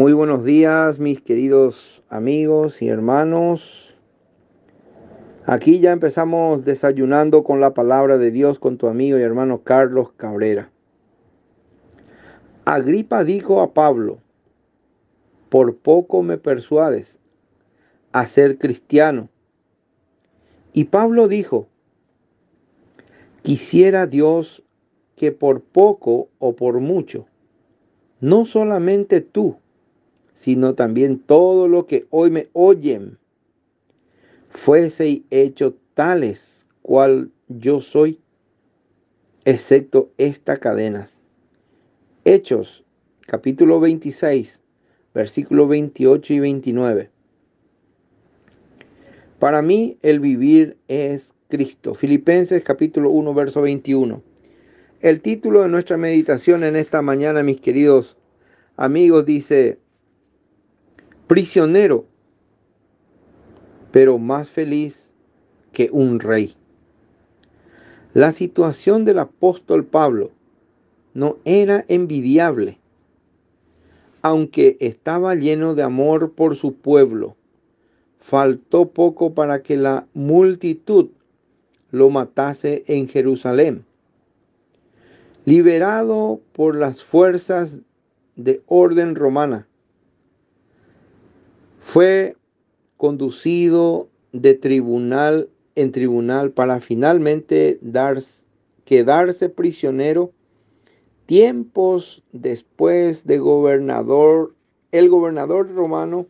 Muy buenos días, mis queridos amigos y hermanos. Aquí ya empezamos desayunando con la palabra de Dios con tu amigo y hermano Carlos Cabrera. Agripa dijo a Pablo, por poco me persuades a ser cristiano. Y Pablo dijo, quisiera Dios que por poco o por mucho, no solamente tú, sino también todo lo que hoy me oyen, fuese hecho tales cual yo soy, excepto estas cadenas. Hechos, capítulo 26, versículos 28 y 29. Para mí el vivir es Cristo. Filipenses capítulo 1, verso 21. El título de nuestra meditación en esta mañana, mis queridos amigos, dice, prisionero, pero más feliz que un rey. La situación del apóstol Pablo no era envidiable, aunque estaba lleno de amor por su pueblo. Faltó poco para que la multitud lo matase en Jerusalén. Liberado por las fuerzas de orden romana, fue conducido de tribunal en tribunal para finalmente dar, quedarse prisionero. Tiempos después de gobernador, el gobernador romano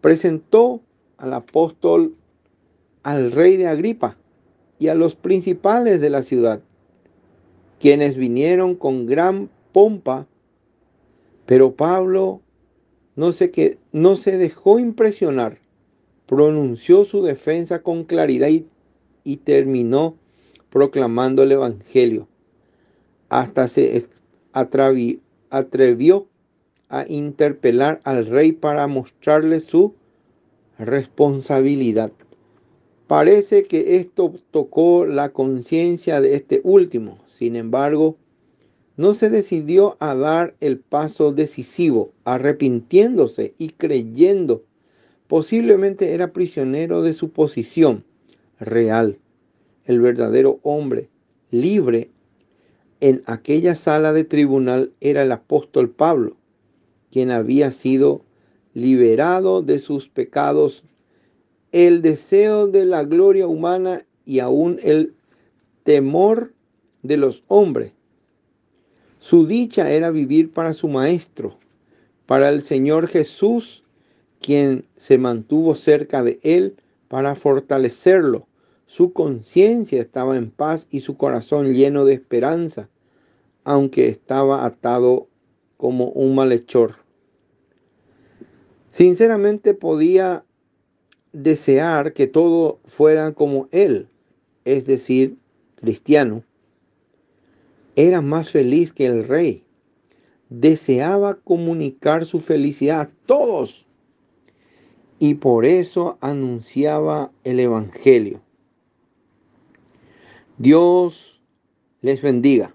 presentó al apóstol al rey de Agripa y a los principales de la ciudad, quienes vinieron con gran pompa, pero Pablo no se, que, no se dejó impresionar, pronunció su defensa con claridad y, y terminó proclamando el Evangelio. Hasta se atrevió a interpelar al rey para mostrarle su responsabilidad. Parece que esto tocó la conciencia de este último. Sin embargo, no se decidió a dar el paso decisivo, arrepintiéndose y creyendo. Posiblemente era prisionero de su posición real. El verdadero hombre, libre en aquella sala de tribunal, era el apóstol Pablo, quien había sido liberado de sus pecados, el deseo de la gloria humana y aún el temor de los hombres su dicha era vivir para su Maestro, para el Señor Jesús, quien se mantuvo cerca de él para fortalecerlo. Su conciencia estaba en paz y su corazón lleno de esperanza, aunque estaba atado como un malhechor. Sinceramente podía desear que todo fuera como él, es decir, cristiano, era más feliz que el rey. Deseaba comunicar su felicidad a todos y por eso anunciaba el Evangelio. Dios les bendiga.